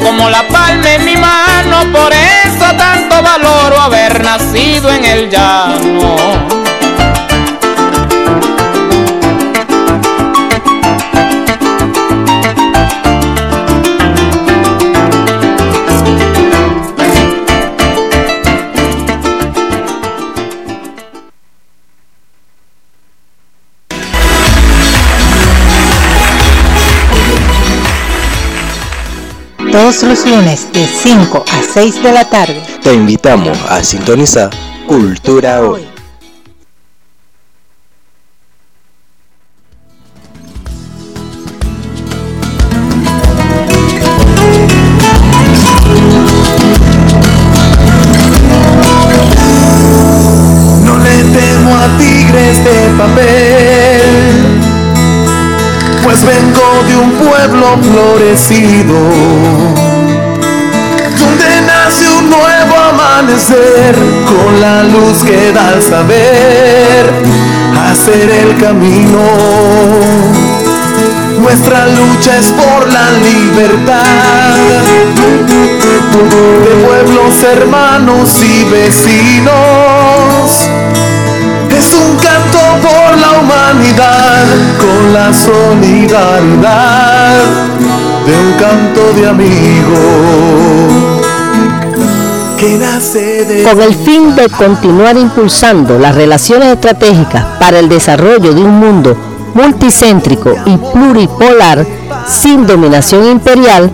como la palma en mi mano, por eso tanto valoro haber nacido en el llano. Todos los lunes de 5 a 6 de la tarde. Te invitamos a sintonizar Cultura Hoy. Y vecinos. Es un canto por la humanidad con la solidaridad de un canto de amigo que de Con el fin de continuar impulsando las relaciones estratégicas para el desarrollo de un mundo multicéntrico y pluripolar sin dominación imperial,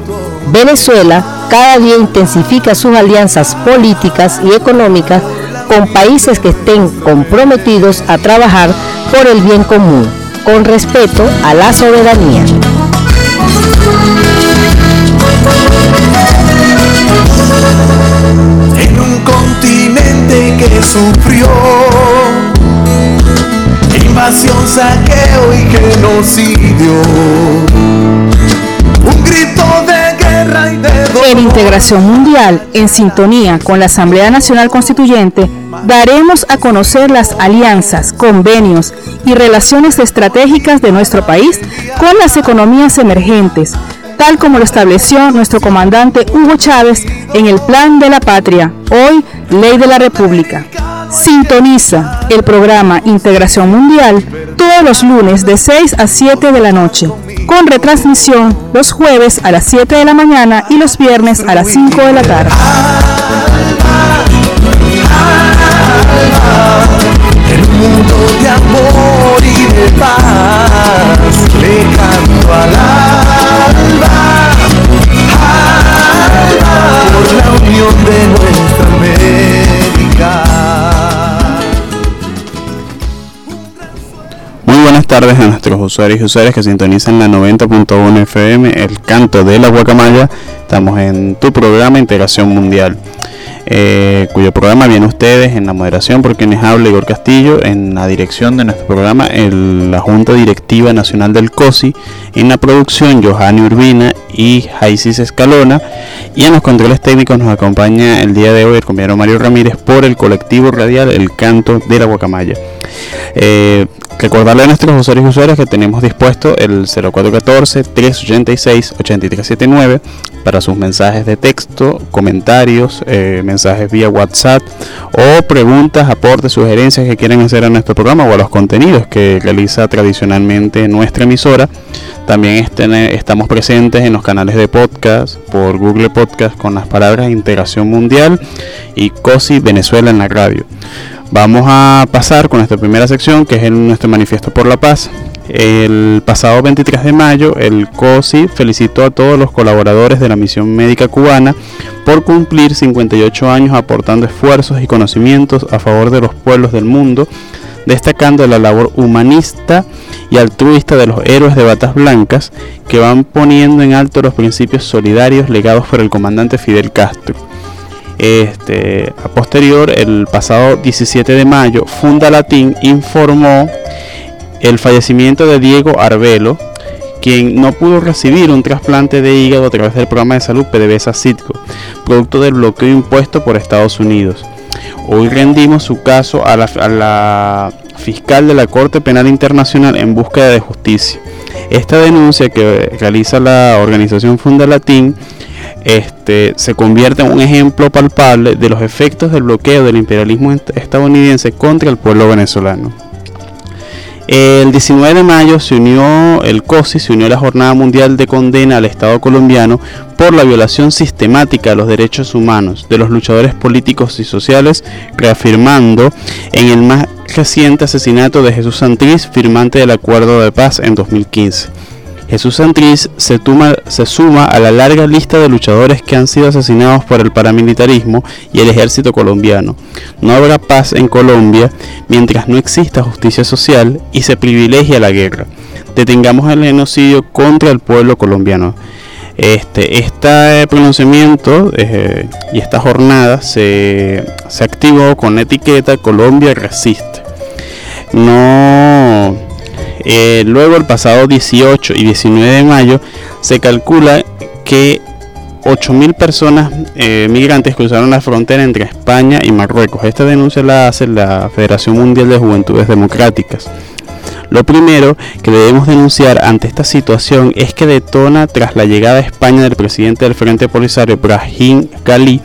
Venezuela cada día intensifica sus alianzas políticas y económicas con países que estén comprometidos a trabajar por el bien común, con respeto a la soberanía. en un continente que sufrió invasión, saqueo y genocidio. En Integración Mundial, en sintonía con la Asamblea Nacional Constituyente, daremos a conocer las alianzas, convenios y relaciones estratégicas de nuestro país con las economías emergentes, tal como lo estableció nuestro comandante Hugo Chávez en el Plan de la Patria, hoy Ley de la República. Sintoniza el programa Integración Mundial todos los lunes de 6 a 7 de la noche, con retransmisión los jueves a las 7 de la mañana y los viernes a las 5 de la tarde. Un mundo de tardes a nuestros usuarios y usuarias que sintonizan la 90.1 FM, el canto de la guacamaya. Estamos en tu programa Integración Mundial, eh, cuyo programa viene ustedes en la moderación por quienes habla Igor Castillo, en la dirección de nuestro programa el- la Junta Directiva Nacional del COSI, en la producción Johanny Urbina y Jaisis Escalona, y en los controles técnicos nos acompaña el día de hoy el compañero Mario Ramírez por el colectivo radial El Canto de la Guacamaya. Eh, recordarle a nuestros usuarios y usuarias que tenemos dispuesto el 0414-386-8379 para sus mensajes de texto, comentarios, eh, mensajes vía WhatsApp o preguntas, aportes, sugerencias que quieran hacer a nuestro programa o a los contenidos que realiza tradicionalmente nuestra emisora. También este- estamos presentes en los canales de podcast por Google Podcast con las palabras Integración Mundial y COSI Venezuela en la radio. Vamos a pasar con nuestra primera sección, que es nuestro manifiesto por la paz. El pasado 23 de mayo, el COSI felicitó a todos los colaboradores de la misión médica cubana por cumplir 58 años aportando esfuerzos y conocimientos a favor de los pueblos del mundo, destacando la labor humanista y altruista de los héroes de batas blancas que van poniendo en alto los principios solidarios legados por el comandante Fidel Castro. Este, a posterior, el pasado 17 de mayo, Funda Latín informó el fallecimiento de Diego Arbelo, quien no pudo recibir un trasplante de hígado a través del programa de salud PDVSA-CITCO, producto del bloqueo impuesto por Estados Unidos. Hoy rendimos su caso a la, a la fiscal de la Corte Penal Internacional en búsqueda de justicia. Esta denuncia que realiza la organización Funda Latín este, se convierte en un ejemplo palpable de los efectos del bloqueo del imperialismo estadounidense contra el pueblo venezolano. El 19 de mayo se unió el COSI, se unió la Jornada Mundial de Condena al Estado colombiano por la violación sistemática de los derechos humanos de los luchadores políticos y sociales, reafirmando en el más reciente asesinato de Jesús Santriz, firmante del Acuerdo de Paz en 2015. Jesús Santriz se, se, suma a la larga lista de luchadores que han sido asesinados por el paramilitarismo y el ejército colombiano. No habrá paz en Colombia mientras no exista justicia social y se privilegia la guerra. Detengamos el genocidio contra el pueblo colombiano. Este, este pronunciamiento eh, y esta jornada se, se activó con la etiqueta Colombia resiste. No eh, luego, el pasado 18 y 19 de mayo, se calcula que 8.000 personas eh, migrantes cruzaron la frontera entre España y Marruecos. Esta denuncia la hace la Federación Mundial de Juventudes Democráticas. Lo primero que debemos denunciar ante esta situación es que detona tras la llegada a España del presidente del Frente Polisario, Brahim Ghali,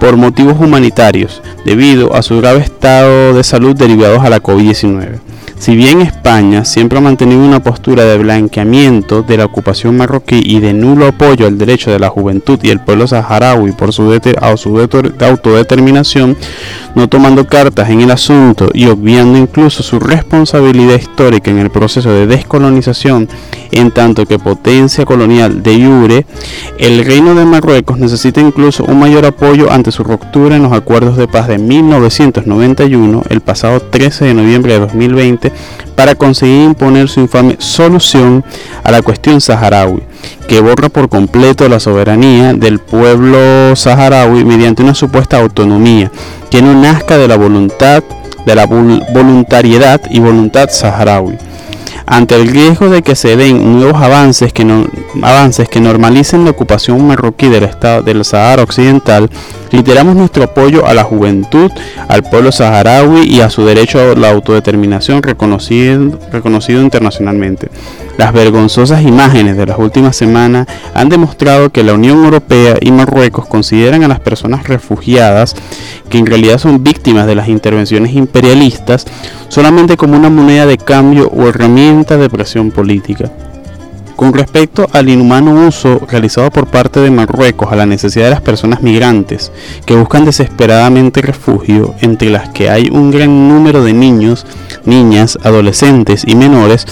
por motivos humanitarios, debido a su grave estado de salud derivados a la COVID-19. Si bien España siempre ha mantenido una postura de blanqueamiento de la ocupación marroquí y de nulo apoyo al derecho de la juventud y el pueblo saharaui por su, autodeterminación, no tomando cartas en el asunto y obviando incluso su responsabilidad histórica en el proceso de descolonización, en tanto que potencia colonial de Iure, el reino de Marruecos necesita incluso un mayor apoyo ante su ruptura en los acuerdos de paz de 1991, el pasado 13 de noviembre de 2020, para conseguir imponer su infame solución a la cuestión saharaui, que borra por completo la soberanía del pueblo saharaui mediante una supuesta autonomía que no nazca de la voluntad, de la voluntariedad y voluntad saharaui ante el riesgo de que se den nuevos avances que, avances que normalicen la ocupación marroquí del estado del Sahara Occidental, reiteramos nuestro apoyo a la juventud, al pueblo saharaui y a su derecho a la autodeterminación reconocido internacionalmente. Las vergonzosas imágenes de las últimas semanas han demostrado que la Unión Europea y Marruecos consideran a las personas refugiadas, que en realidad son víctimas de las intervenciones imperialistas, solamente como una moneda de cambio o herramienta de presión política. Con respecto al inhumano uso realizado por parte de Marruecos a la necesidad de las personas migrantes que buscan desesperadamente refugio, entre las que hay un gran número de niños, niñas, adolescentes y menores,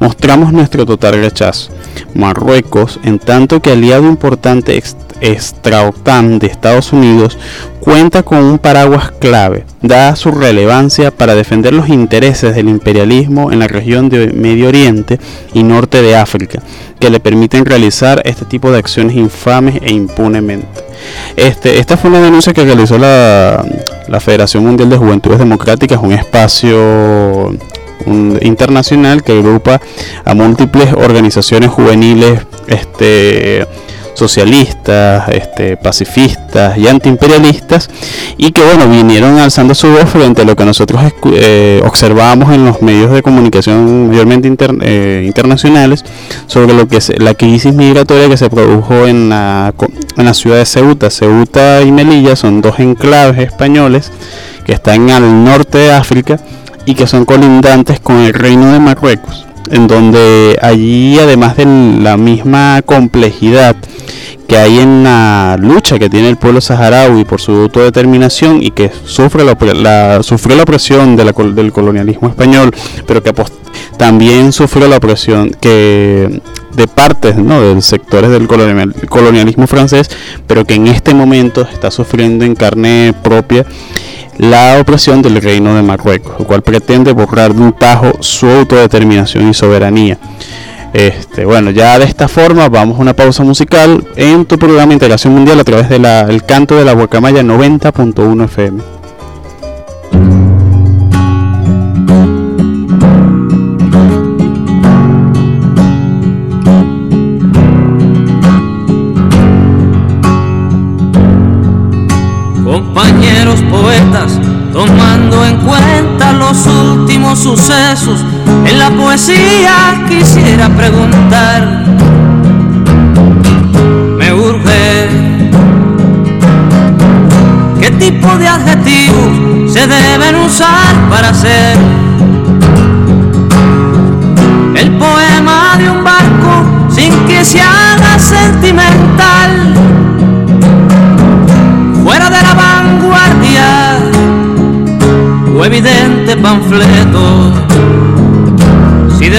mostramos nuestro total rechazo. Marruecos, en tanto que aliado importante extra-OTAN de Estados Unidos cuenta con un paraguas clave, dada su relevancia para defender los intereses del imperialismo en la región de Medio Oriente y norte de África, que le permiten realizar este tipo de acciones infames e impunemente. Este, esta fue una denuncia que realizó la, la Federación Mundial de Juventudes Democráticas, un espacio internacional que agrupa a múltiples organizaciones juveniles este, socialistas, este, pacifistas y antiimperialistas, y que bueno, vinieron alzando su voz frente a lo que nosotros eh, observamos en los medios de comunicación mayormente eh, internacionales sobre lo que es la crisis migratoria que se produjo en la, en la ciudad de Ceuta. Ceuta y Melilla son dos enclaves españoles que están al norte de África y que son colindantes con el reino de Marruecos en donde allí además de la misma complejidad que hay en la lucha que tiene el pueblo saharaui por su autodeterminación y que sufre la, sufrió la opresión del colonialismo español, pero que también sufrió la opresión que de partes ¿no? de sectores del colonialismo francés, pero que en este momento está sufriendo en carne propia la opresión del reino de Marruecos, lo cual pretende borrar de un tajo su autodeterminación y soberanía. Este, bueno, ya de esta forma vamos a una pausa musical en tu programa Integración Mundial a través del canto de la Guacamaya 90.1 FM. Compañeros poetas, tomando en cuenta los últimos sucesos la poesía quisiera preguntar, me urge. Tipo de adjetivos se deben usar para hacer el poema de un barco sin que se haga sentimental? Fuera de la vanguardia o evidente panfleto,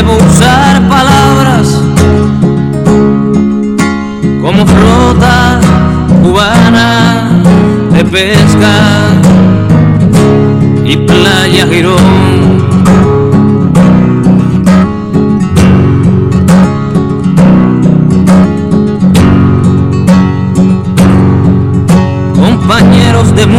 debo usar palabras como flota cubana de pesca y playa Girón.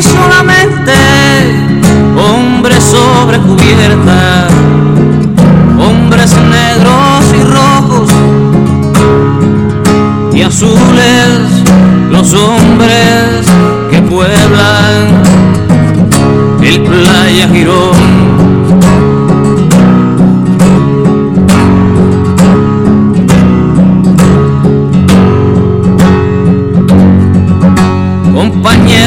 Y solamente hombres sobre cubierta, hombres negros y rojos y azules los hombres que pueblan el playa Girón.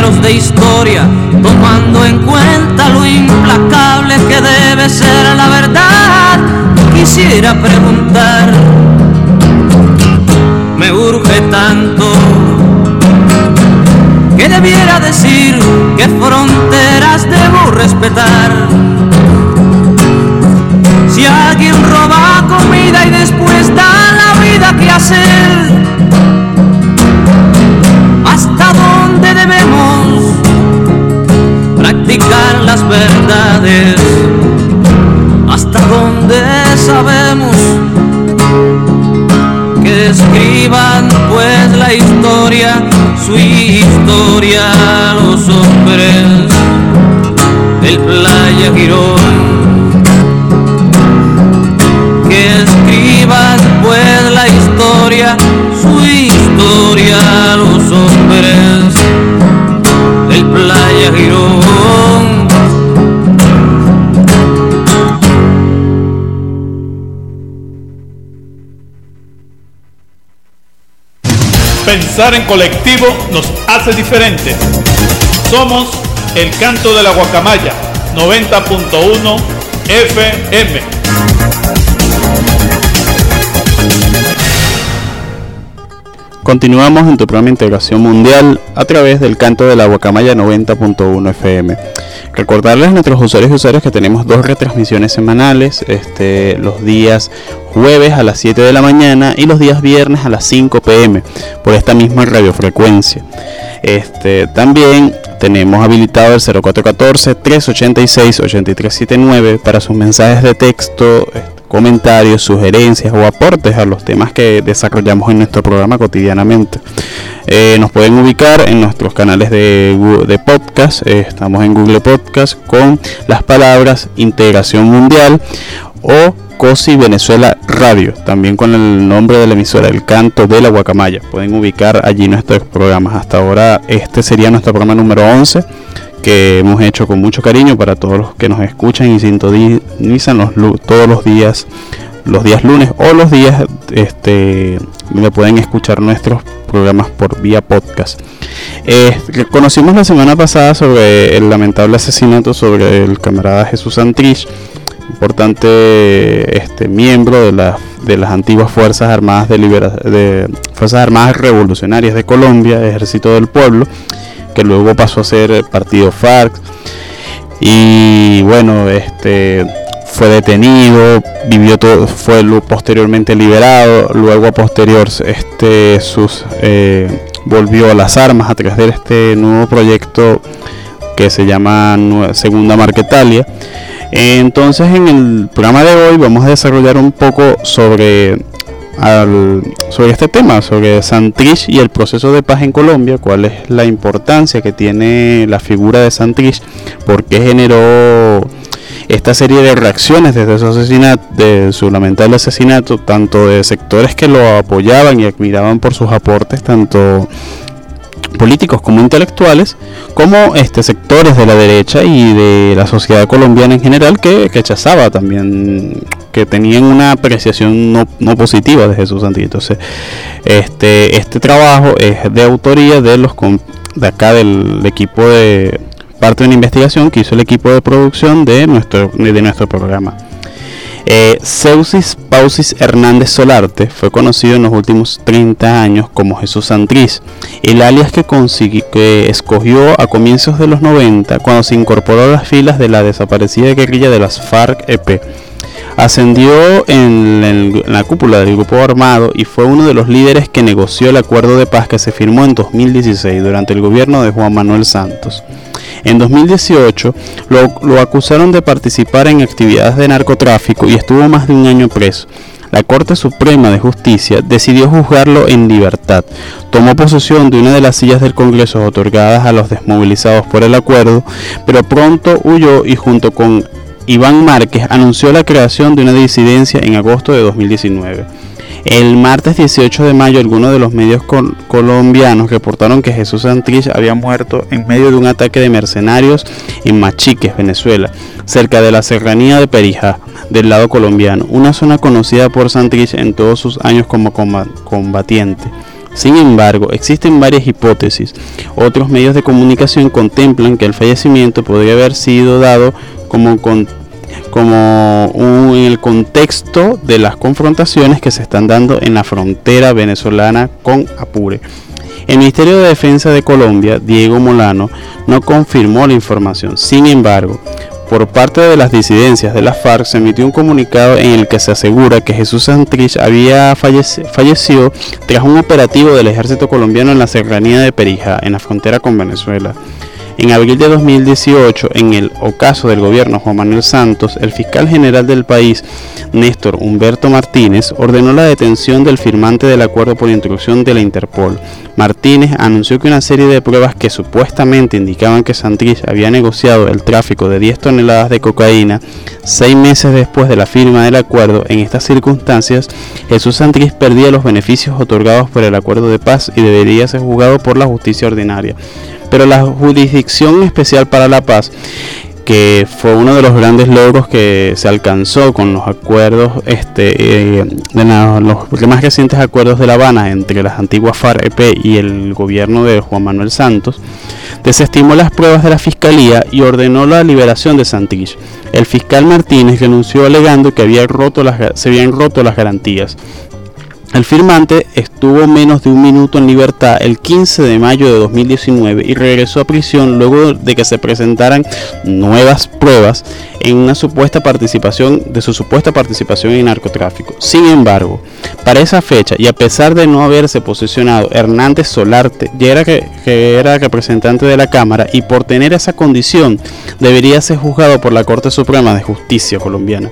Compañeros de historia, tomando en cuenta lo implacable que debe ser la verdad, quisiera preguntar me urge tanto que debiera decir qué fronteras debo respetar. Si alguien roba comida y después da la vida que hacer, En colectivo nos hace diferentes. Somos el canto de la guacamaya 90.1 FM. Continuamos en tu programa Integración Mundial a través del canto de la Guacamaya 90.1 FM. Recordarles a nuestros usuarios y usuarios que tenemos dos retransmisiones semanales, este, los días jueves a las 7 de la mañana y los días viernes a las 5 pm por esta misma radiofrecuencia. Este, también tenemos habilitado el 0414-386-8379 para sus mensajes de texto, comentarios, sugerencias o aportes a los temas que desarrollamos en nuestro programa cotidianamente. Eh, nos pueden ubicar en nuestros canales de, de podcast. Eh, estamos en Google Podcast con las palabras Integración Mundial o COSI Venezuela Radio, también con el nombre de la emisora El Canto de la Guacamaya. Pueden ubicar allí nuestros programas. Hasta ahora este sería nuestro programa número 11 que hemos hecho con mucho cariño para todos los que nos escuchan y sintonizan los, todos los días los días lunes o los días este donde pueden escuchar nuestros programas por vía podcast. Eh, conocimos la semana pasada sobre el lamentable asesinato sobre el camarada Jesús Santrich, importante este miembro de, la, de las antiguas fuerzas armadas de, de fuerzas armadas revolucionarias de Colombia, Ejército del Pueblo que luego pasó a ser partido FARC y bueno este fue detenido vivió todo fue posteriormente liberado luego a posterior este sus eh, volvió a las armas a través de este nuevo proyecto que se llama Segunda Marquetalia entonces en el programa de hoy vamos a desarrollar un poco sobre sobre este tema, sobre Santrich y el proceso de paz en Colombia, cuál es la importancia que tiene la figura de Santrich, por qué generó esta serie de reacciones desde su asesinato, de su lamentable asesinato, tanto de sectores que lo apoyaban y admiraban por sus aportes, tanto políticos como intelectuales, como este, sectores de la derecha y de la sociedad colombiana en general que, rechazaba también, que tenían una apreciación no, no positiva de Jesús Santillo. Entonces, este, este trabajo es de autoría de los de acá del equipo de parte de una investigación que hizo el equipo de producción de nuestro, de nuestro programa. Eh, Ceusis Pausis Hernández Solarte fue conocido en los últimos 30 años como Jesús Santriz, el alias que, que escogió a comienzos de los 90 cuando se incorporó a las filas de la desaparecida guerrilla de las FARC-EP. Ascendió en, la cúpula del grupo armado y fue uno de los líderes que negoció el acuerdo de paz que se firmó en 2016 durante el gobierno de Juan Manuel Santos. En 2018 lo, acusaron de participar en actividades de narcotráfico y estuvo más de un año preso. La Corte Suprema de Justicia decidió juzgarlo en libertad. Tomó posesión de una de las sillas del Congreso otorgadas a los desmovilizados por el acuerdo, pero pronto huyó y junto con Iván Márquez anunció la creación de una disidencia en agosto de 2019. El martes 18 de mayo, algunos de los medios colombianos reportaron que Jesús Santrich había muerto en medio de un ataque de mercenarios en Machiques, Venezuela, cerca de la serranía de Perijá, del lado colombiano, una zona conocida por Santrich en todos sus años como combatiente. Sin embargo, existen varias hipótesis. Otros medios de comunicación contemplan que el fallecimiento podría haber sido dado como en el contexto de las confrontaciones que se están dando en la frontera venezolana con Apure. El Ministerio de Defensa de Colombia, Diego Molano, no confirmó la información. Sin embargo, por parte de las disidencias de la FARC se emitió un comunicado en el que se asegura que Jesús Santrich había fallecido tras un operativo del ejército colombiano en la serranía de Perija, en la frontera con Venezuela. En abril de 2018, en el ocaso del gobierno Juan Manuel Santos, el fiscal general del país, Néstor Humberto Martínez, ordenó la detención del firmante del acuerdo por instrucción de la Interpol. Martínez anunció que una serie de pruebas que supuestamente indicaban que Santrich había negociado el tráfico de 10 toneladas de cocaína seis meses después de la firma del acuerdo. En estas circunstancias, Jesús Santrich perdía los beneficios otorgados por el acuerdo de paz y debería ser juzgado por la justicia ordinaria pero la Jurisdicción Especial para la Paz que fue uno de los grandes logros que se alcanzó con los acuerdos, este, eh, de los más recientes acuerdos de La Habana entre las antiguas FARC-EP y el gobierno de Juan Manuel Santos, desestimó las pruebas de la fiscalía y ordenó la liberación de Santrich. El fiscal Martínez renunció alegando que roto las, se habían roto las garantías. El firmante estuvo menos de un minuto en libertad el 15 de mayo de 2019 y regresó a prisión luego de que se presentaran nuevas pruebas en una supuesta participación de su supuesta participación en narcotráfico. Sin embargo, para esa fecha y a pesar de no haberse posicionado Hernández Solarte, ya era que, era representante de la Cámara y por tener esa condición debería ser juzgado por la Corte Suprema de Justicia colombiana.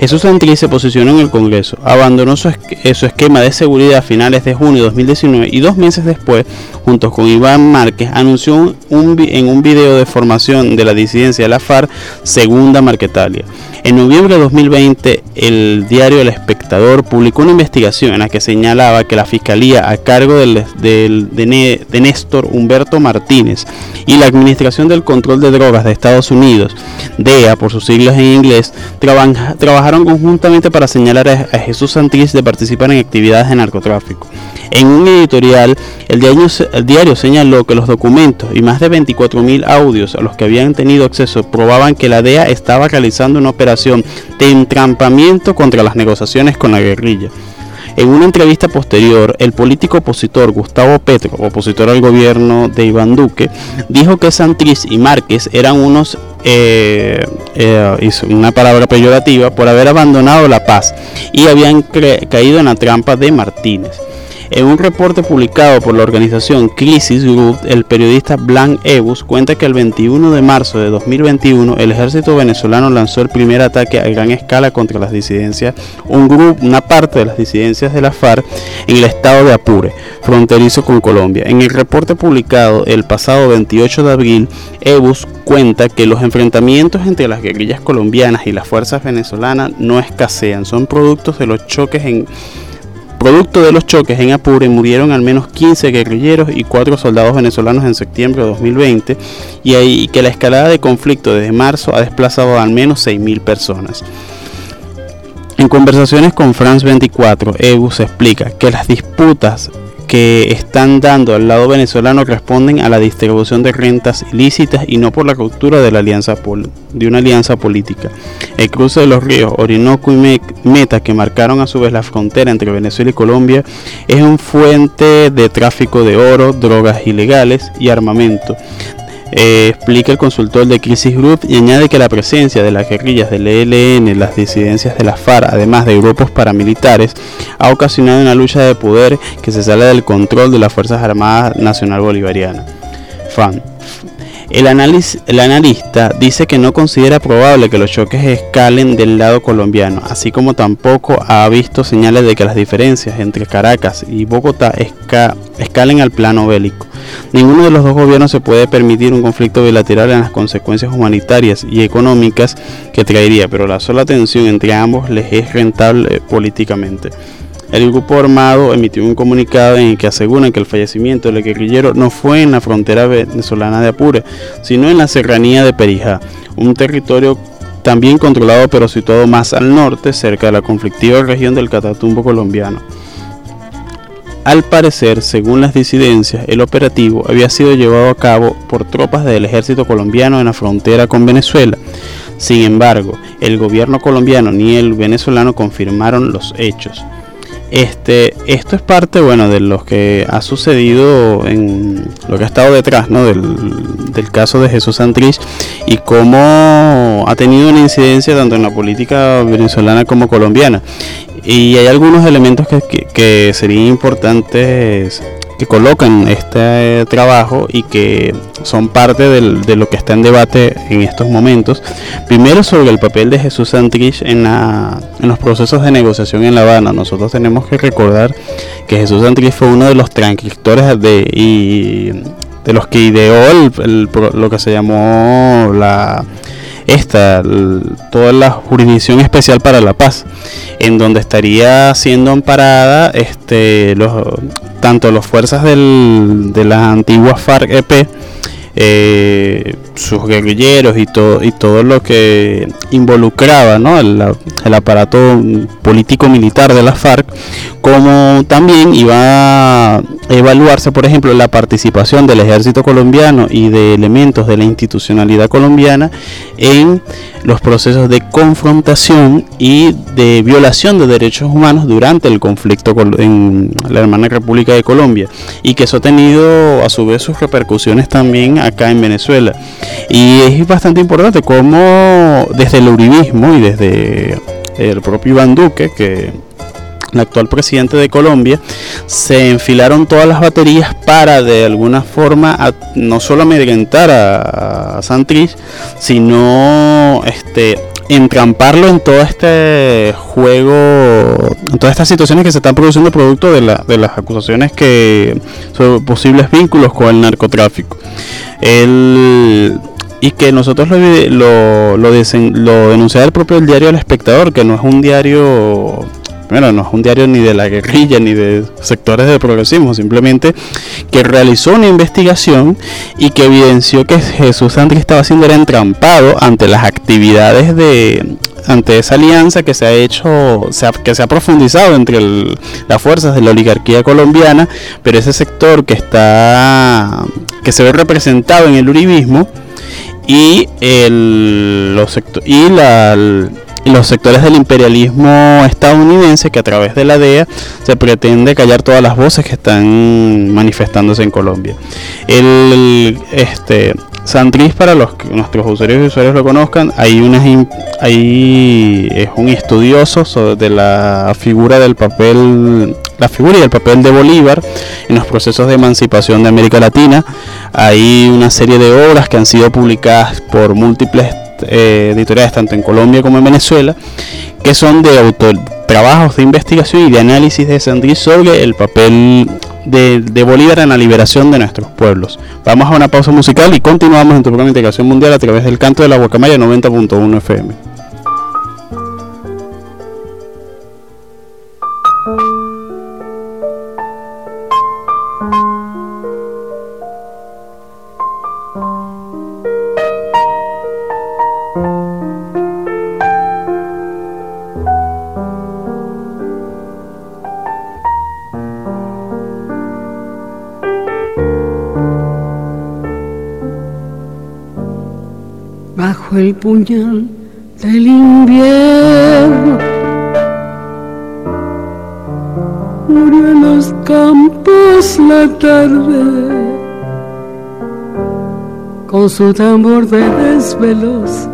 Jesús Santilli se posicionó en el Congreso, abandonó su, su esquema de seguridad a finales de junio de 2019 y dos meses después, junto con Iván Márquez, anunció en un video de formación de la disidencia de la FARC, Segunda Marquetalia. En noviembre de 2020, el diario El Espectador publicó una investigación en la que señalaba que la Fiscalía a cargo de, de Néstor Humberto Martínez y la Administración del Control de Drogas de Estados Unidos, DEA por sus siglas en inglés, trabajaron conjuntamente para señalar a, Jesús Santis de participar en actividades de narcotráfico. En un editorial, el diario, señaló que los documentos y más de 24.000 audios a los que habían tenido acceso probaban que la DEA estaba realizando una operación de entrampamiento contra las negociaciones con la guerrilla. En una entrevista posterior, el político opositor Gustavo Petro, opositor al gobierno de Iván Duque, dijo que Santriz y Márquez eran unos, eh, eh, una palabra peyorativa, por haber abandonado la paz y habían caído en la trampa de Martínez. En un reporte publicado por la organización Crisis Group, el periodista Blanc Ebus cuenta que el 21 de marzo de 2021 el ejército venezolano lanzó el primer ataque a gran escala contra las disidencias, un grupo, una parte de las disidencias de la FARC en el estado de Apure, fronterizo con Colombia. En el reporte publicado el pasado 28 de abril, Ebus cuenta que los enfrentamientos entre las guerrillas colombianas y las fuerzas venezolanas no escasean, son productos de los choques en Producto de los choques en Apure murieron al menos 15 guerrilleros y 4 soldados venezolanos en septiembre de 2020 y, ahí, que la escalada de conflicto desde marzo ha desplazado a al menos 6.000 personas. En conversaciones con France 24, se explica que las disputas que están dando al lado venezolano responden a la distribución de rentas ilícitas y no por la ruptura de la alianza de una alianza política. El cruce de los ríos Orinoco y Meta, que marcaron a su vez la frontera entre Venezuela y Colombia, es un fuente de tráfico de oro, drogas ilegales y armamento. Eh, explica el consultor de Crisis Group y añade que la presencia de las guerrillas del ELN, las disidencias de la FARC, además de grupos paramilitares, ha ocasionado una lucha de poder que se sale del control de las Fuerzas Armadas Nacional Bolivariana. FAN. El, el, analista dice que no considera probable que los choques escalen del lado colombiano, así como tampoco ha visto señales de que las diferencias entre Caracas y Bogotá escalen al plano bélico. Ninguno de los dos gobiernos se puede permitir un conflicto bilateral en las consecuencias humanitarias y económicas que traería, pero la sola tensión entre ambos les es rentable políticamente. El grupo armado emitió un comunicado en el que aseguran que el fallecimiento del guerrillero no fue en la frontera venezolana de Apure, sino en la serranía de Perijá, un territorio también controlado pero situado más al norte, cerca de la conflictiva región del Catatumbo colombiano. Al parecer, según las disidencias, el operativo había sido llevado a cabo por tropas del ejército colombiano en la frontera con Venezuela. Sin embargo, el gobierno colombiano ni el venezolano confirmaron los hechos. Este, esto es parte, bueno, de lo que ha sucedido en lo que ha estado detrás, ¿no? Del, caso de Jesús Santrich y cómo ha tenido una incidencia tanto en la política venezolana como colombiana. Y hay algunos elementos que, que serían importantes que colocan este trabajo y que son parte de lo que está en debate en estos momentos. Primero sobre el papel de Jesús Santrich en, en los procesos de negociación en La Habana. Nosotros tenemos que recordar que Jesús Santrich fue uno de los transcriptores de, y de los que ideó lo que se llamó la esta, toda la jurisdicción especial para la paz, en donde estaría siendo amparada este, los, tanto las fuerzas de las antiguas FARC-EP, eh, sus guerrilleros y todo, y lo que involucraba ¿no? el, el aparato político-militar de la FARC, como también iba a evaluarse, por ejemplo, la participación del ejército colombiano y de elementos de la institucionalidad colombiana en los procesos de confrontación y de violación de derechos humanos durante el conflicto en la hermana República de Colombia y que eso ha tenido a su vez sus repercusiones también acá en Venezuela. Y es bastante importante cómo desde el uribismo y desde el propio Iván Duque, que el actual presidente de Colombia, se enfilaron todas las baterías para de alguna forma no solo amedrentar a, a Santrich, sino este entramparlo en todo este juego, en todas estas situaciones que se están produciendo producto de, la, de las acusaciones que sobre posibles vínculos con el narcotráfico. El, y que nosotros lo, lo, lo, lo denunciaba el propio diario El Espectador, que no es un diario bueno, no es un diario ni de la guerrilla ni de sectores de progresismo, simplemente que realizó una investigación y que evidenció que Jesús Santos estaba siendo entrampado ante las actividades de ante esa alianza que se ha hecho, que se ha profundizado entre las fuerzas de la oligarquía colombiana, pero ese sector que está que se ve representado en el uribismo y el los y la los sectores del imperialismo estadounidense que a través de la DEA se pretende callar todas las voces que están manifestándose en Colombia. El, este, Santriz, para los que nuestros usuarios y usuarios lo conozcan, hay, unas, hay es un estudioso sobre de la figura del papel la figura y el papel de Bolívar en los procesos de emancipación de América Latina. Hay una serie de obras que han sido publicadas por múltiples eh, editoriales tanto en Colombia como en Venezuela, que son de autor, trabajos de investigación y de análisis de Sandri sobre el papel de, de, Bolívar en la liberación de nuestros pueblos. Vamos a una pausa musical y continuamos en tu programa de integración mundial a través del canto de la Guacamaya 90.1 FM. Puñal del invierno. Murió en los campos la tarde, con su tambor de desvelos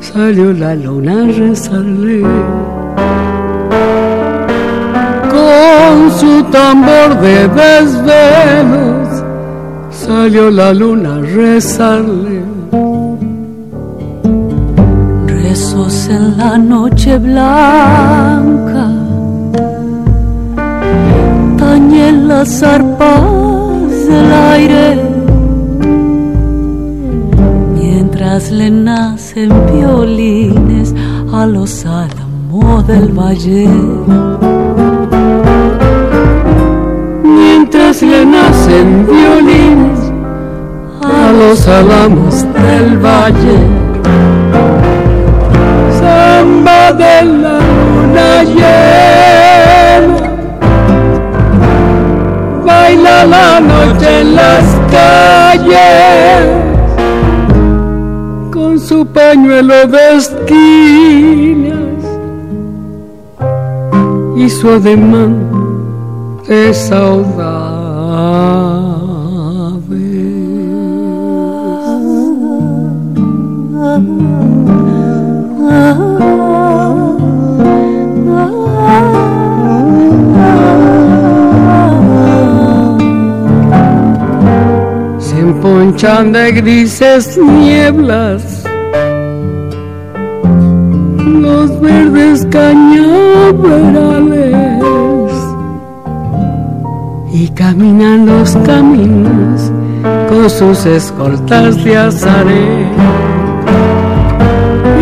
salió la luna a rezarle. Con su tambor de desvelos salió la luna a rezarle. La noche blanca, tañen las arpas del aire, mientras le nacen violines a los álamos del valle. Mientras le nacen violines a los álamos del valle de la luna llena. Baila la noche en las calles con su pañuelo de esquinas y su ademán de saudade. De grises nieblas. Los verdes cañaverales. Y caminan los caminos con sus escoltas de azaré.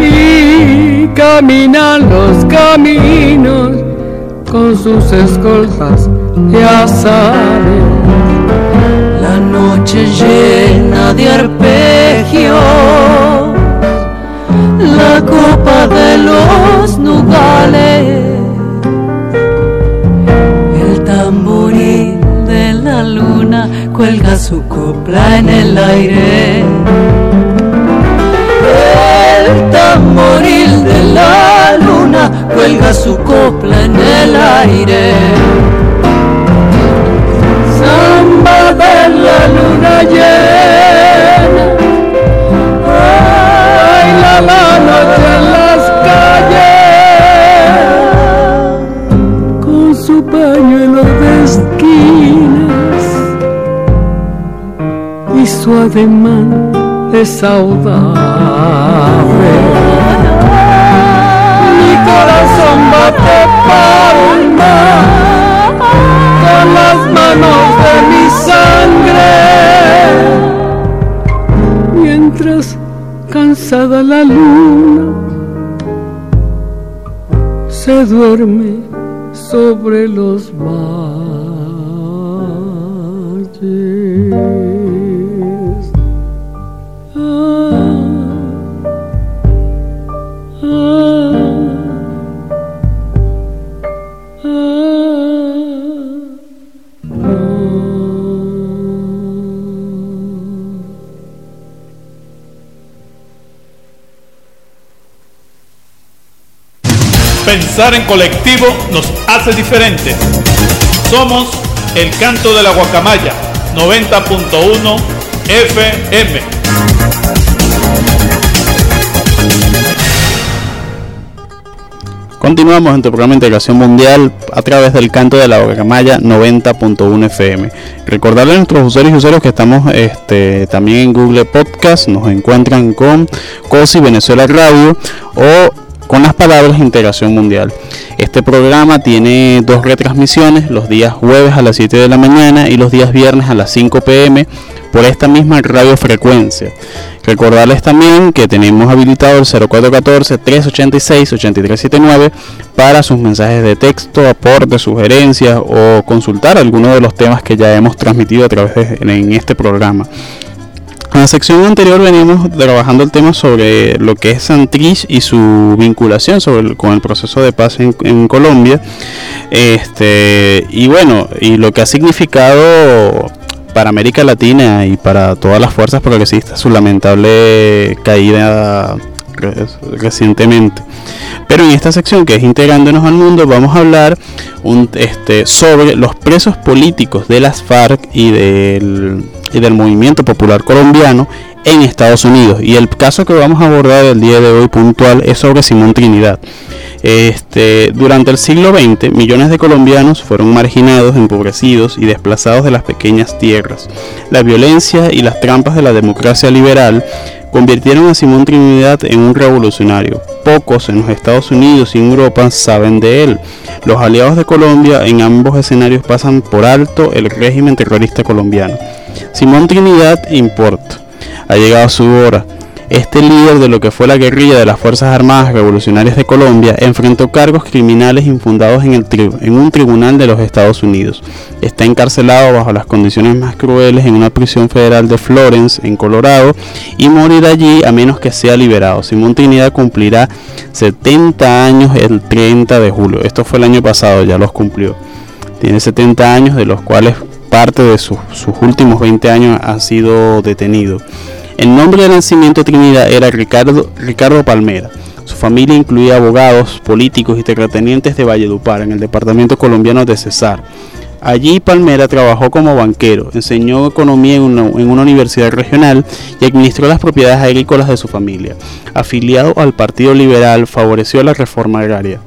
Y caminan los caminos con sus escoltas de azaré noche llena de arpegios, la copa de los nugales, el tamboril de la luna cuelga su copla en el aire. El tamboril de la luna cuelga su copla en el aire de la luna llena. Baila la noche en las calles con su pañuelo de esquinas y su ademán de saudade. Mi corazón bate palma con las de mi sangre. Mientras cansada la luna se duerme sobre los Pensar en colectivo nos hace diferentes. Somos el canto de la guacamaya 90.1 FM. Continuamos en tu programa de Integración Mundial a través del canto de la Guacamaya 90.1 FM. Recordarle a nuestros usuarios y usuarios que estamos este, también en Google Podcast, nos encuentran con COSI Venezuela Radio o con las palabras Integración Mundial. Este programa tiene dos retransmisiones, los días jueves a las 7 de la mañana y los días viernes a las 5 pm por esta misma radiofrecuencia. Recordarles también que tenemos habilitado el 0414-386-8379 para sus mensajes de texto, aportes, sugerencias o consultar algunos de los temas que ya hemos transmitido a través de en este programa. En la sección anterior venimos trabajando el tema sobre lo que es Santrich y su vinculación con el proceso de paz en, Colombia. Este, y bueno, y lo que ha significado para América Latina y para todas las fuerzas progresistas su lamentable caída recientemente. Pero en esta sección que es integrándonos al mundo vamos a hablar este, sobre los presos políticos de las FARC y del, y del movimiento popular colombiano en Estados Unidos. Y el caso que vamos a abordar el día de hoy puntual es sobre Simón Trinidad. Este, durante el siglo XX, millones de colombianos fueron marginados, empobrecidos y desplazados de las pequeñas tierras. La violencia y las trampas de la democracia liberal convirtieron a Simón Trinidad en un revolucionario. Pocos en los Estados Unidos y en Europa saben de él. Los aliados de Colombia en ambos escenarios pasan por alto el régimen terrorista colombiano. Simón Trinidad importa. Ha llegado su hora este líder de lo que fue la guerrilla de las Fuerzas Armadas Revolucionarias de Colombia enfrentó cargos criminales infundados en, en un tribunal de los Estados Unidos. Está encarcelado bajo las condiciones más crueles en una prisión federal de Florence, en Colorado, y morirá allí a menos que sea liberado. Simón Trinidad cumplirá 70 años el 30 de julio. Esto fue el año pasado, ya los cumplió. Tiene 70 años, de los cuales parte de sus, sus últimos 20 años ha sido detenido. El nombre de nacimiento Trinidad era Ricardo, Ricardo Palmera. Su familia incluía abogados, políticos y terratenientes de Valledupar, en el departamento colombiano de Cesar. Allí Palmera trabajó como banquero, enseñó economía en una, en una, universidad regional y administró las propiedades agrícolas de su familia. Afiliado al Partido Liberal, favoreció la reforma agraria.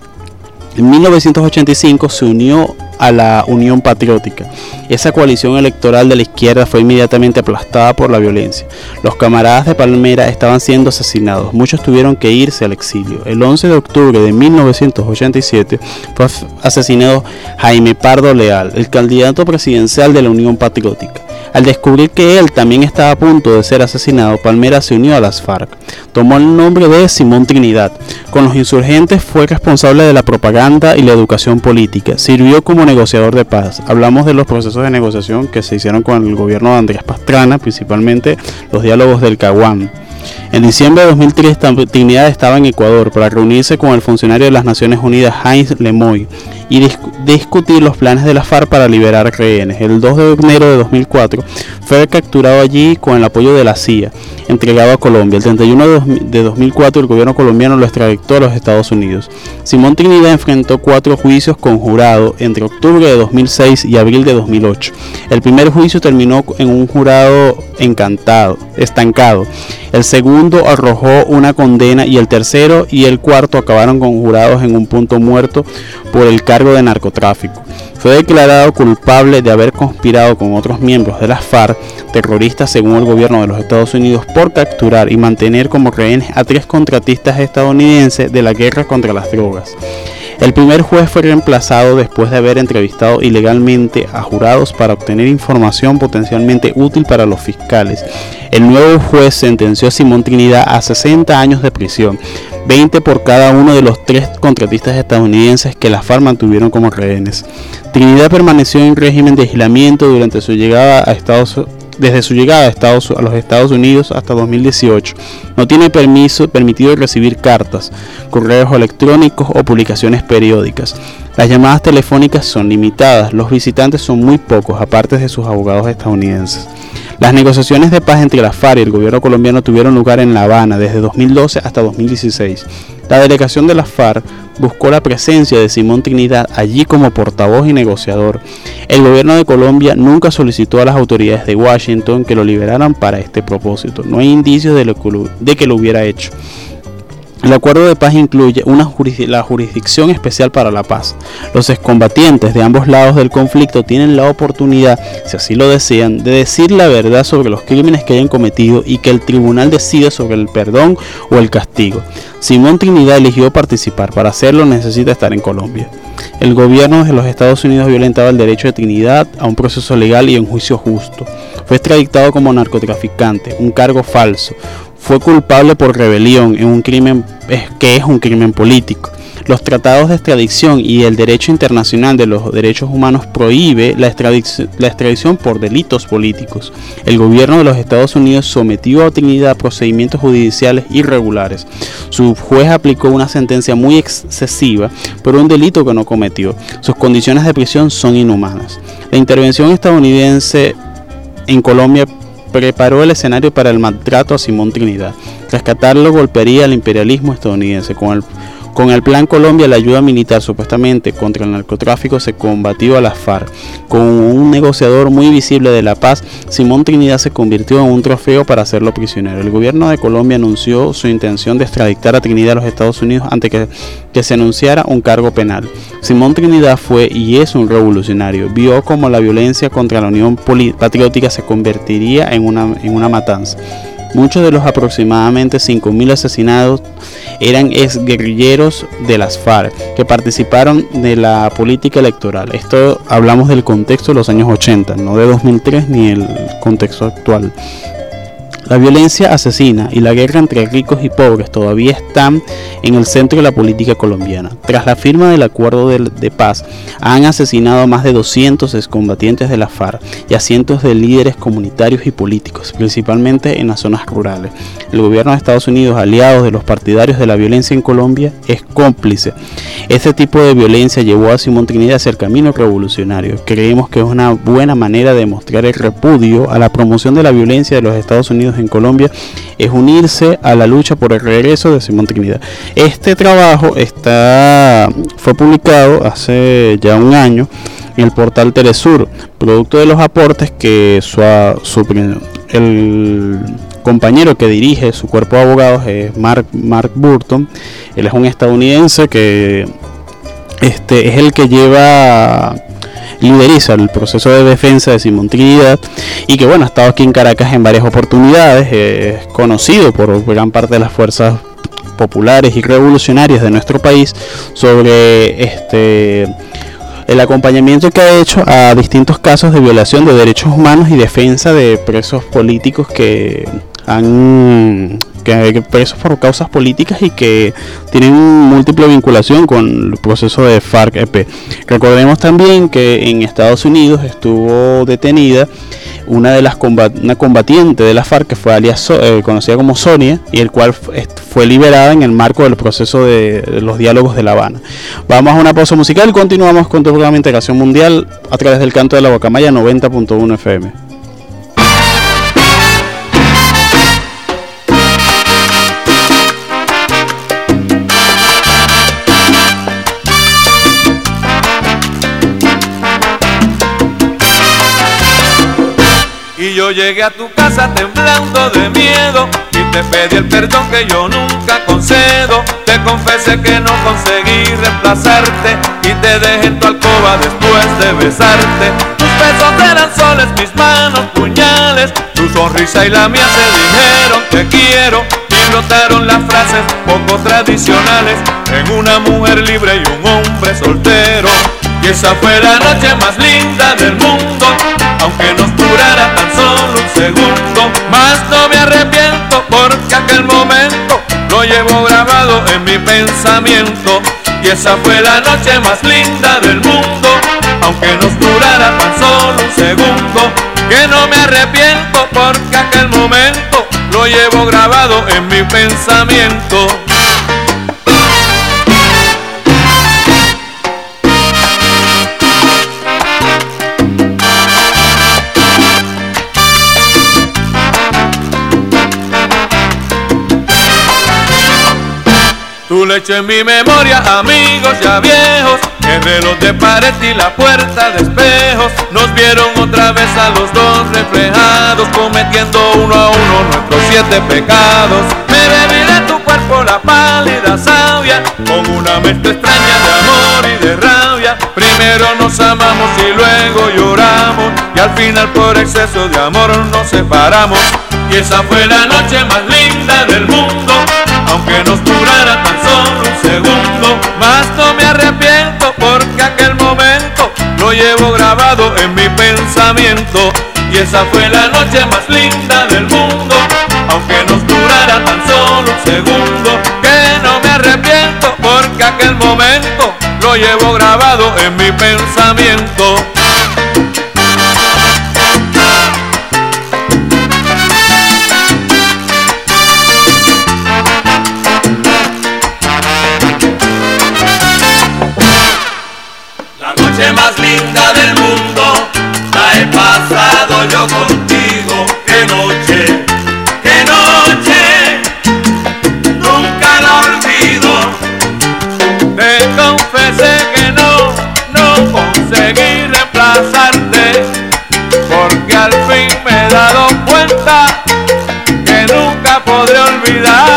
En 1985 se unió a la Unión Patriótica. Esa coalición electoral de la izquierda fue inmediatamente aplastada por la violencia. Los camaradas de Palmera estaban siendo asesinados, muchos tuvieron que irse al exilio. El 11 de octubre de 1987 fue asesinado Jaime Pardo Leal, el candidato presidencial de la Unión Patriótica. Al descubrir que él también estaba a punto de ser asesinado, Palmera se unió a las FARC. Tomó el nombre de Simón Trinidad. Con los insurgentes fue responsable de la propaganda y la educación política. Sirvió como negociador de paz. Hablamos de los procesos de negociación que se hicieron con el gobierno de Andrés Pastrana, principalmente los diálogos del Caguán. En diciembre de 2003, Trinidad estaba en Ecuador para reunirse con el funcionario de las Naciones Unidas, Heinz Lemoy, y dis discutir los planes de la FARC para liberar rehenes. El 2 de enero de 2004 fue capturado allí con el apoyo de la CIA, entregado a Colombia. El 31 de 2004 el gobierno colombiano lo extraditó a los Estados Unidos. Simón Trinidad enfrentó cuatro juicios con jurado entre octubre de 2006 y abril de 2008. El primer juicio terminó en un jurado encantado, estancado. El segundo arrojó una condena y el tercero y el cuarto acabaron con jurados en un punto muerto por el cargo de narcotráfico. Fue declarado culpable de haber conspirado con otros miembros de las FARC, terroristas según el gobierno de los Estados Unidos, por capturar y mantener como rehenes a tres contratistas estadounidenses de la guerra contra las drogas. El primer juez fue reemplazado después de haber entrevistado ilegalmente a jurados para obtener información potencialmente útil para los fiscales. El nuevo juez sentenció a Simón Trinidad a 60 años de prisión, 20 por cada uno de los tres contratistas estadounidenses que la FARC mantuvieron como rehenes. Trinidad permaneció en régimen de aislamiento durante su llegada a Estados Unidos desde su llegada a, los Estados Unidos hasta 2018. No tiene permiso permitido recibir cartas, correos electrónicos o publicaciones periódicas. Las llamadas telefónicas son limitadas, los visitantes son muy pocos, aparte de sus abogados estadounidenses. Las negociaciones de paz entre la FARC y el gobierno colombiano tuvieron lugar en La Habana desde 2012 hasta 2016. La delegación de la FARC buscó la presencia de Simón Trinidad allí como portavoz y negociador. El gobierno de Colombia nunca solicitó a las autoridades de Washington que lo liberaran para este propósito. No hay indicios de, que lo hubiera hecho. El acuerdo de paz incluye una la jurisdicción especial para la paz. Los excombatientes de ambos lados del conflicto tienen la oportunidad, si así lo desean, de decir la verdad sobre los crímenes que hayan cometido y que el tribunal decida sobre el perdón o el castigo. Simón Trinidad eligió participar. Para hacerlo necesita estar en Colombia. El gobierno de los Estados Unidos violentaba el derecho de Trinidad a un proceso legal y un juicio justo. Fue extraditado como narcotraficante, un cargo falso, fue culpable por rebelión en un crimen que es un crimen político. Los tratados de extradición y el derecho internacional de los derechos humanos prohíbe la extradición, la extradición por delitos políticos. El gobierno de los Estados Unidos sometió a Trinidad procedimientos judiciales irregulares. Su juez aplicó una sentencia muy excesiva por un delito que no cometió. Sus condiciones de prisión son inhumanas. La intervención estadounidense en Colombia preparó el escenario para el maltrato a Simón Trinidad. Rescatarlo golpearía al imperialismo estadounidense. Con el, con el Plan Colombia, la ayuda militar supuestamente contra el narcotráfico se combatió a las FARC. Con un negociador muy visible de la paz, Simón Trinidad se convirtió en un trofeo para hacerlo prisionero. El gobierno de Colombia anunció su intención de extraditar a Trinidad a los Estados Unidos antes que, que se anunciara un cargo penal. Simón Trinidad fue y es un revolucionario. Vio como la violencia contra la Unión Patriótica se convertiría en una, en una matanza. Muchos de los aproximadamente 5.000 asesinados eran exguerrilleros de las FARC que participaron de la política electoral. Esto hablamos del contexto de los años 80, no de 2003 ni el contexto actual. La violencia asesina y la guerra entre ricos y pobres todavía están en el centro de la política colombiana. Tras la firma del acuerdo de, paz, han asesinado a más de 200 excombatientes de la FARC y a cientos de líderes comunitarios y políticos, principalmente en las zonas rurales. El gobierno de Estados Unidos, aliados de los partidarios de la violencia en Colombia, es cómplice. Este tipo de violencia llevó a Simón Trinidad hacia el camino revolucionario. Creemos que es una buena manera de mostrar el repudio a la promoción de la violencia de los Estados Unidos en Colombia es unirse a la lucha por el regreso de Simón Trinidad. Este trabajo está, fue publicado hace ya un año en el portal Telesur, producto de los aportes que su, el compañero que dirige su cuerpo de abogados es Mark, Mark Burton. Él es un estadounidense que este, es el que lleva lideriza el proceso de defensa de Simón Trinidad y que bueno, ha estado aquí en Caracas en varias oportunidades, es conocido por gran parte de las fuerzas populares y revolucionarias de nuestro país sobre este el acompañamiento que ha hecho a distintos casos de violación de derechos humanos y defensa de presos políticos que han que presos por causas políticas y que tienen múltiple vinculación con el proceso de FARC-EP. Recordemos también que en Estados Unidos estuvo detenida una de las una combatiente de la FARC que fue alias, eh, conocida como Sonia y el cual fue liberada en el marco del proceso de, los diálogos de La Habana. Vamos a una pausa musical y continuamos con tu programa de integración mundial a través del canto de la Guacamaya 90.1 FM. Y yo llegué a tu casa temblando de miedo y te pedí el perdón que yo nunca concedo. Te confesé que no conseguí reemplazarte y te dejé en tu alcoba después de besarte. Tus besos eran soles, mis manos puñales. Tu sonrisa y la mía se dijeron te quiero y brotaron las frases poco tradicionales en una mujer libre y un hombre soltero. Y esa fue la noche más linda del mundo, aunque nos durara tan solo un segundo. Más no me arrepiento porque aquel momento lo llevo grabado en mi pensamiento. Y esa fue la noche más linda del mundo, aunque nos durara tan solo un segundo. Que no me arrepiento porque aquel momento lo llevo grabado en mi pensamiento. Tu leche en mi memoria, amigos ya viejos, el reloj de pared y la puerta de espejos nos vieron otra vez a los dos reflejados, cometiendo uno a uno nuestros siete pecados. Me bebí de tu cuerpo la pálida sabia, con una mezcla extraña de amor y de rabia. Primero nos amamos y luego lloramos, y al final por exceso de amor nos separamos. Y esa fue la noche más linda del mundo, aunque nos durara tan solo un segundo. Más no me arrepiento porque aquel momento lo llevo grabado en mi pensamiento. Y esa fue la noche más linda del mundo, aunque nos durara tan solo un segundo. Que no me arrepiento porque aquel momento lo llevo grabado en mi pensamiento. Podré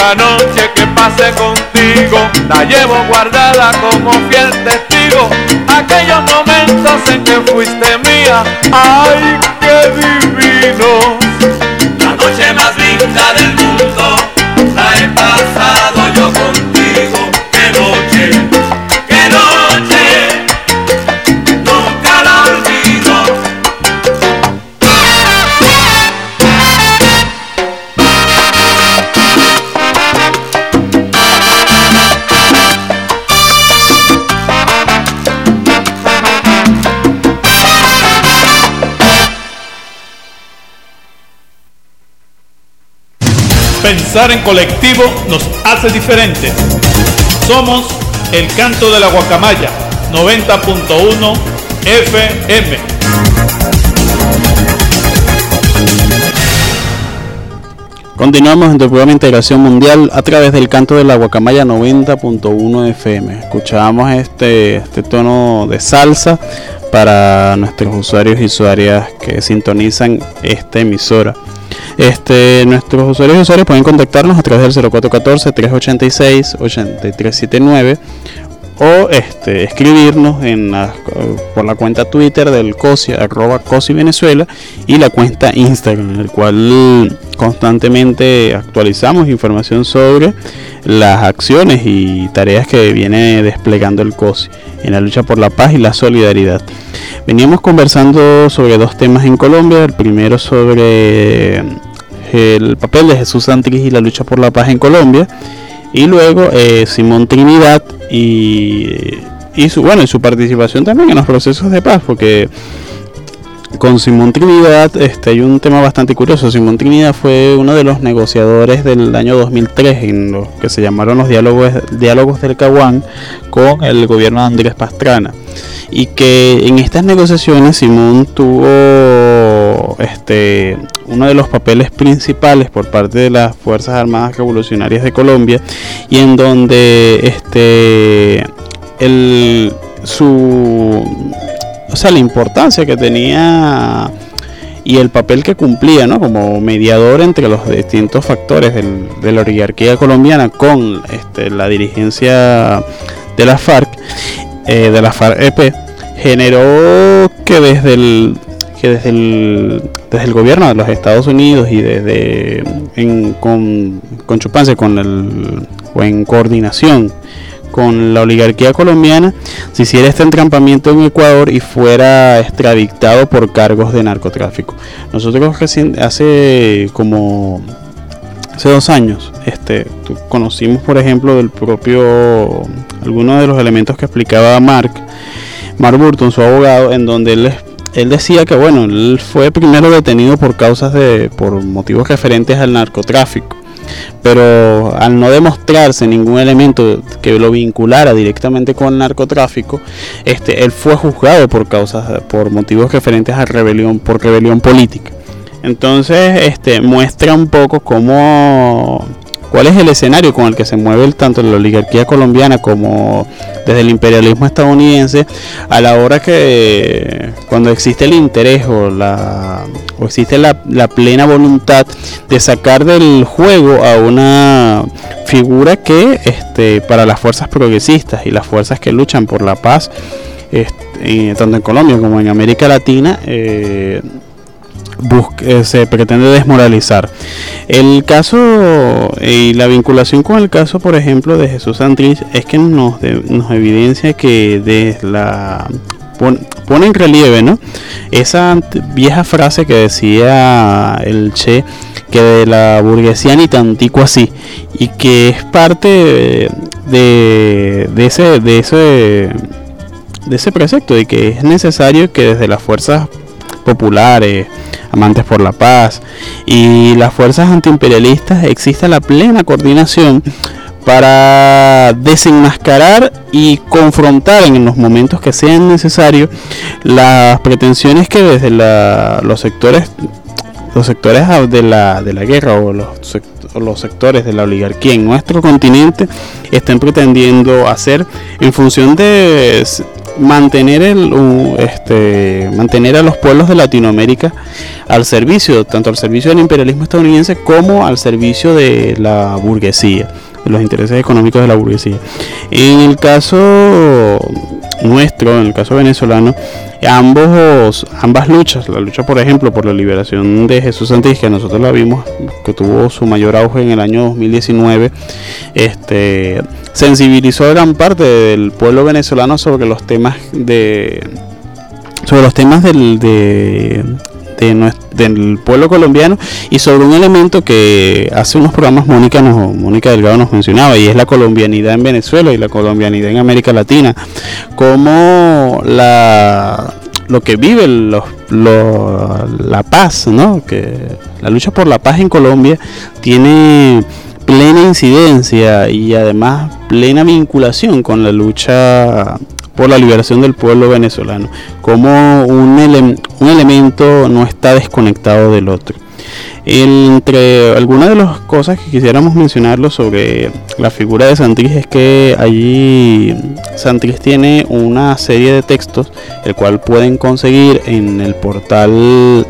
La noche que pasé contigo la llevo guardada como fiel testigo. Aquellos momentos en que fuiste mía, ay, qué divinos. La noche más linda del mundo Pensar en colectivo nos hace diferentes. Somos el canto de la guacamaya 90.1 FM. Continuamos en tu programa Integración Mundial a través del canto de la guacamaya 90.1 FM. Escuchábamos este, este tono de salsa para nuestros usuarios y usuarias que sintonizan esta emisora. Este, nuestros usuarios y usuarios pueden contactarnos a través del 0414-386-8379 o este, escribirnos en la- por la cuenta Twitter del COSI, arroba COSI y la cuenta Instagram, en el cual constantemente actualizamos información sobre las acciones y tareas que viene desplegando el COSI en la lucha por la paz y la solidaridad. Veníamos conversando sobre dos temas en Colombia, el primero sobre el papel de Jesús Santrich y la lucha por la paz en Colombia, y luego eh, Simón Trinidad y, y su bueno y su participación también en los procesos de paz, porque con Simón Trinidad este, hay un tema bastante curioso. Simón Trinidad fue uno de los negociadores del año 2003 en los que se llamaron los diálogos, diálogos del Caguán con el gobierno de Andrés Pastrana. Y que en estas negociaciones Simón tuvo este, uno de los papeles principales por parte de las Fuerzas Armadas Revolucionarias de Colombia y en donde este, el, su o sea, la importancia que tenía y el papel que cumplía ¿no? como mediador entre los distintos factores de la oligarquía colombiana con este, la dirigencia de la FARC, eh, de la FARC-EP, generó que desde el que desde el, desde el gobierno de los Estados Unidos y desde con, con chupancia con el o en coordinación con la oligarquía colombiana si hiciera este entrampamiento en Ecuador y fuera extradictado por cargos de narcotráfico. Nosotros hace como hace dos años este, conocimos por ejemplo del propio algunos de los elementos que explicaba Mark Mark Burton su abogado en donde él él decía que bueno él fue primero detenido por causas de por motivos referentes al narcotráfico pero al no demostrarse ningún elemento que lo vinculara directamente con el narcotráfico, este, él fue juzgado por causas, por motivos referentes a rebelión, por rebelión política. Entonces, este, muestra un poco cómo cuál es el escenario con el que se mueve tanto la oligarquía colombiana como desde el imperialismo estadounidense a la hora que cuando existe el interés o, la, o existe la, plena voluntad de sacar del juego a una figura que este, para las fuerzas progresistas y las fuerzas que luchan por la paz este, tanto en Colombia como en América Latina eh, eh, se pretende desmoralizar. El caso y la vinculación con el caso, por ejemplo, de Jesús Santrich es que nos, nos evidencia que de la pone en relieve, ¿no? Esa vieja frase que decía el Che que de la burguesía ni tantico así y que es parte de, de ese de ese de ese precepto de que es necesario que desde las fuerzas populares, amantes por la paz. Y las fuerzas antiimperialistas exista la plena coordinación para desenmascarar y confrontar en los momentos que sean necesarios las pretensiones que desde los sectores los sectores de la, de la guerra o los, los sectores de la oligarquía en nuestro continente estén pretendiendo hacer en función de mantener el este mantener a los pueblos de Latinoamérica al servicio tanto al servicio del imperialismo estadounidense como al servicio de la burguesía de los intereses económicos de la burguesía. En el caso nuestro en el caso venezolano ambos ambas luchas la lucha por ejemplo por la liberación de Jesús Santis que nosotros la vimos que tuvo su mayor auge en el año 2019 este sensibilizó a gran parte del pueblo venezolano sobre los temas de sobre los temas del de, del pueblo colombiano y sobre un elemento que hace unos programas Mónica nos, Mónica Delgado nos mencionaba y es la colombianidad en Venezuela y la colombianidad en América Latina. Como la lo que vive los, la paz no que la lucha por la paz en Colombia tiene plena incidencia y además plena vinculación con la lucha por la liberación del pueblo venezolano, como un, un elemento no está desconectado del otro. Entre algunas de las cosas que quisiéramos mencionarlo sobre la figura de Santrich es que allí Santrich tiene una serie de textos, el cual pueden conseguir en el portal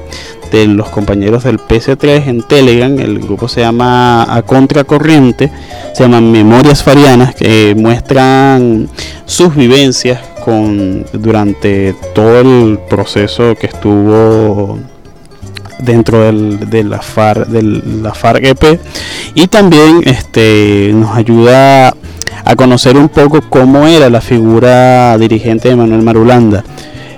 de los compañeros del PC3 en Telegram. El grupo se llama A Contracorriente, se llaman Memorias Farianas, que muestran sus vivencias con, durante todo el proceso que estuvo dentro del, de la FARC, de la FARC EP y también este, nos ayuda a conocer un poco cómo era la figura dirigente de Manuel Marulanda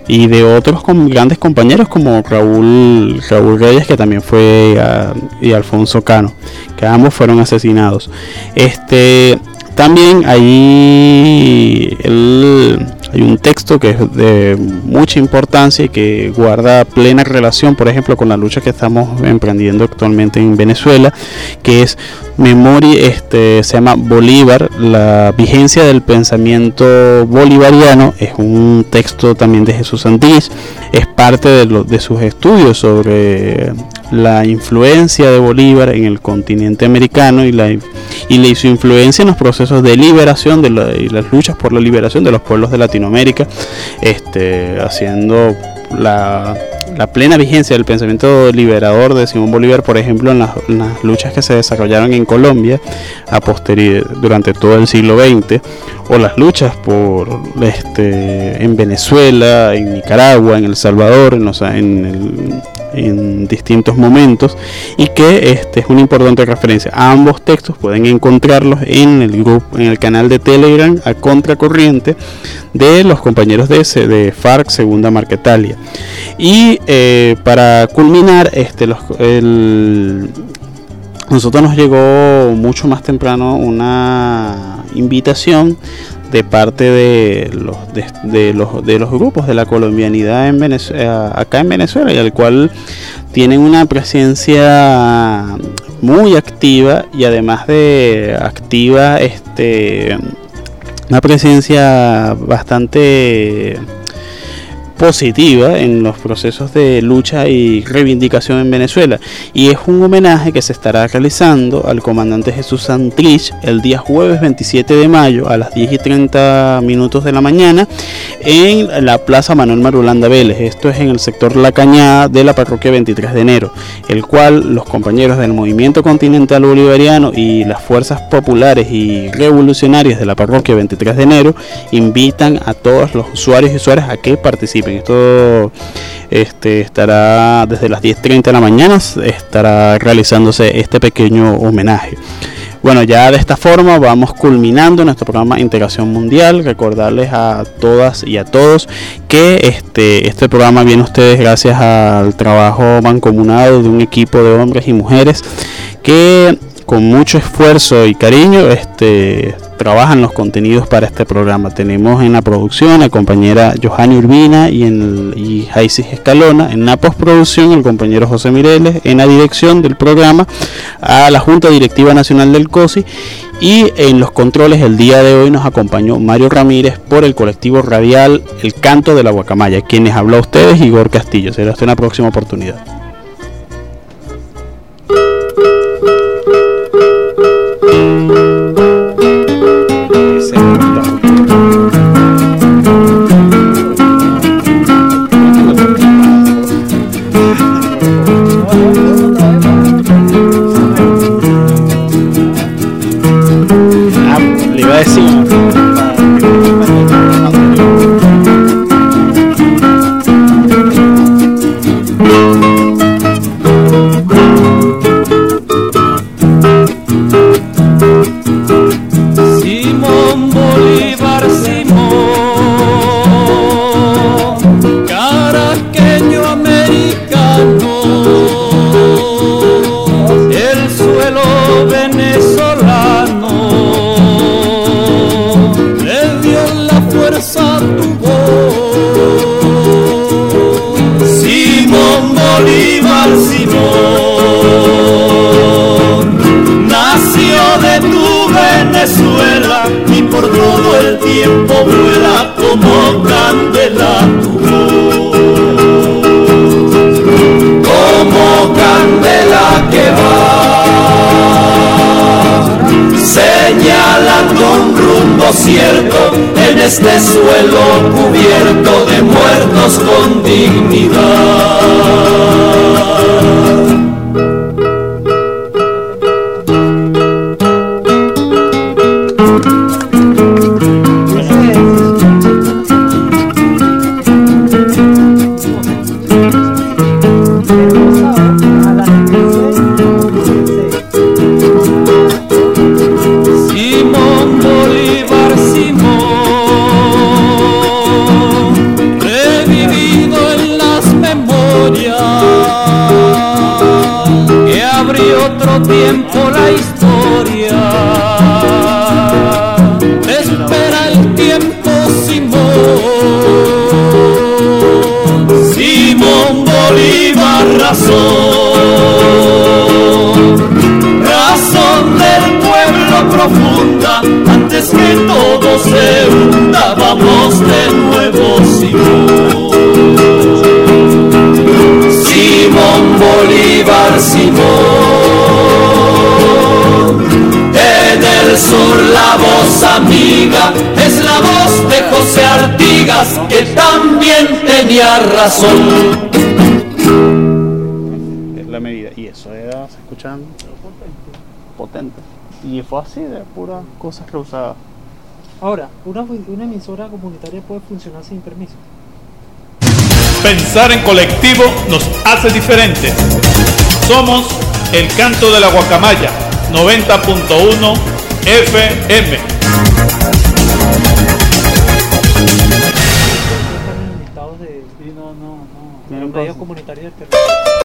y de otros grandes compañeros como Raúl, Raúl Reyes que también fue y Alfonso Cano que ambos fueron asesinados. Este también ahí hay un texto que es de mucha importancia y que guarda plena relación, por ejemplo, con la lucha que estamos emprendiendo actualmente en Venezuela, que es Memoria, este, se llama Bolívar, la vigencia del pensamiento bolivariano, es un texto también de Jesús Santís, es parte de, de sus estudios sobre la influencia de Bolívar en el continente americano y, la, y su influencia en los procesos de liberación de y las luchas por la liberación de los pueblos de Latinoamérica, este, haciendo la, plena vigencia del pensamiento liberador de Simón Bolívar, por ejemplo, en las, luchas que se desarrollaron en Colombia a durante todo el siglo XX, o las luchas por este, en Venezuela, en Nicaragua, en El Salvador, en, los, en el en distintos momentos y que este es una importante referencia. ambos textos pueden encontrarlos en el grupo, en el canal de Telegram a contracorriente de los compañeros de, de FARC Segunda Marquetalia. Y eh, para culminar, este, los, nosotros nos llegó mucho más temprano una invitación de parte de los, de, los, de los grupos de la colombianidad en Venezuela, eh, acá en Venezuela y al cual tienen una presencia muy activa y además de activa este una presencia bastante positiva en los procesos de lucha y reivindicación en Venezuela. Y es un homenaje que se estará realizando al comandante Jesús Santrich el día jueves 27 de mayo a las 10 y 30 minutos de la mañana en la Plaza Manuel Marulanda Vélez, esto es en el sector La Cañada de la parroquia 23 de enero, el cual los compañeros del movimiento continental bolivariano y las fuerzas populares y revolucionarias de la parroquia 23 de enero invitan a todos los usuarios y usuarias a que participen esto estará desde las 10.30 de la mañana, estará realizándose este pequeño homenaje. Bueno, ya de esta forma vamos culminando nuestro programa Integración Mundial. Recordarles a todas y a todos que este, este programa viene a ustedes gracias al trabajo mancomunado de un equipo de hombres y mujeres que con mucho esfuerzo y cariño este, trabajan los contenidos para este programa. Tenemos en la producción a la compañera Johanny Urbina y, en y Escalona, en la postproducción el compañero José Mireles, en la dirección del programa a la Junta Directiva Nacional del COSI y en los controles el día de hoy nos acompañó Mario Ramírez por el colectivo radial El Canto de la Guacamaya, quienes habló a ustedes Igor Castillo. Será hasta una próxima oportunidad. Tenía razón. Es la medida. Y eso era, ¿se escuchan? Potente. Y fue así, de puras cosas reusadas. Ahora, una emisora comunitaria puede funcionar sin permiso. Pensar en colectivo nos hace diferentes. Somos el canto de la guacamaya 90.1 FM. Medios comunitarios del territorio.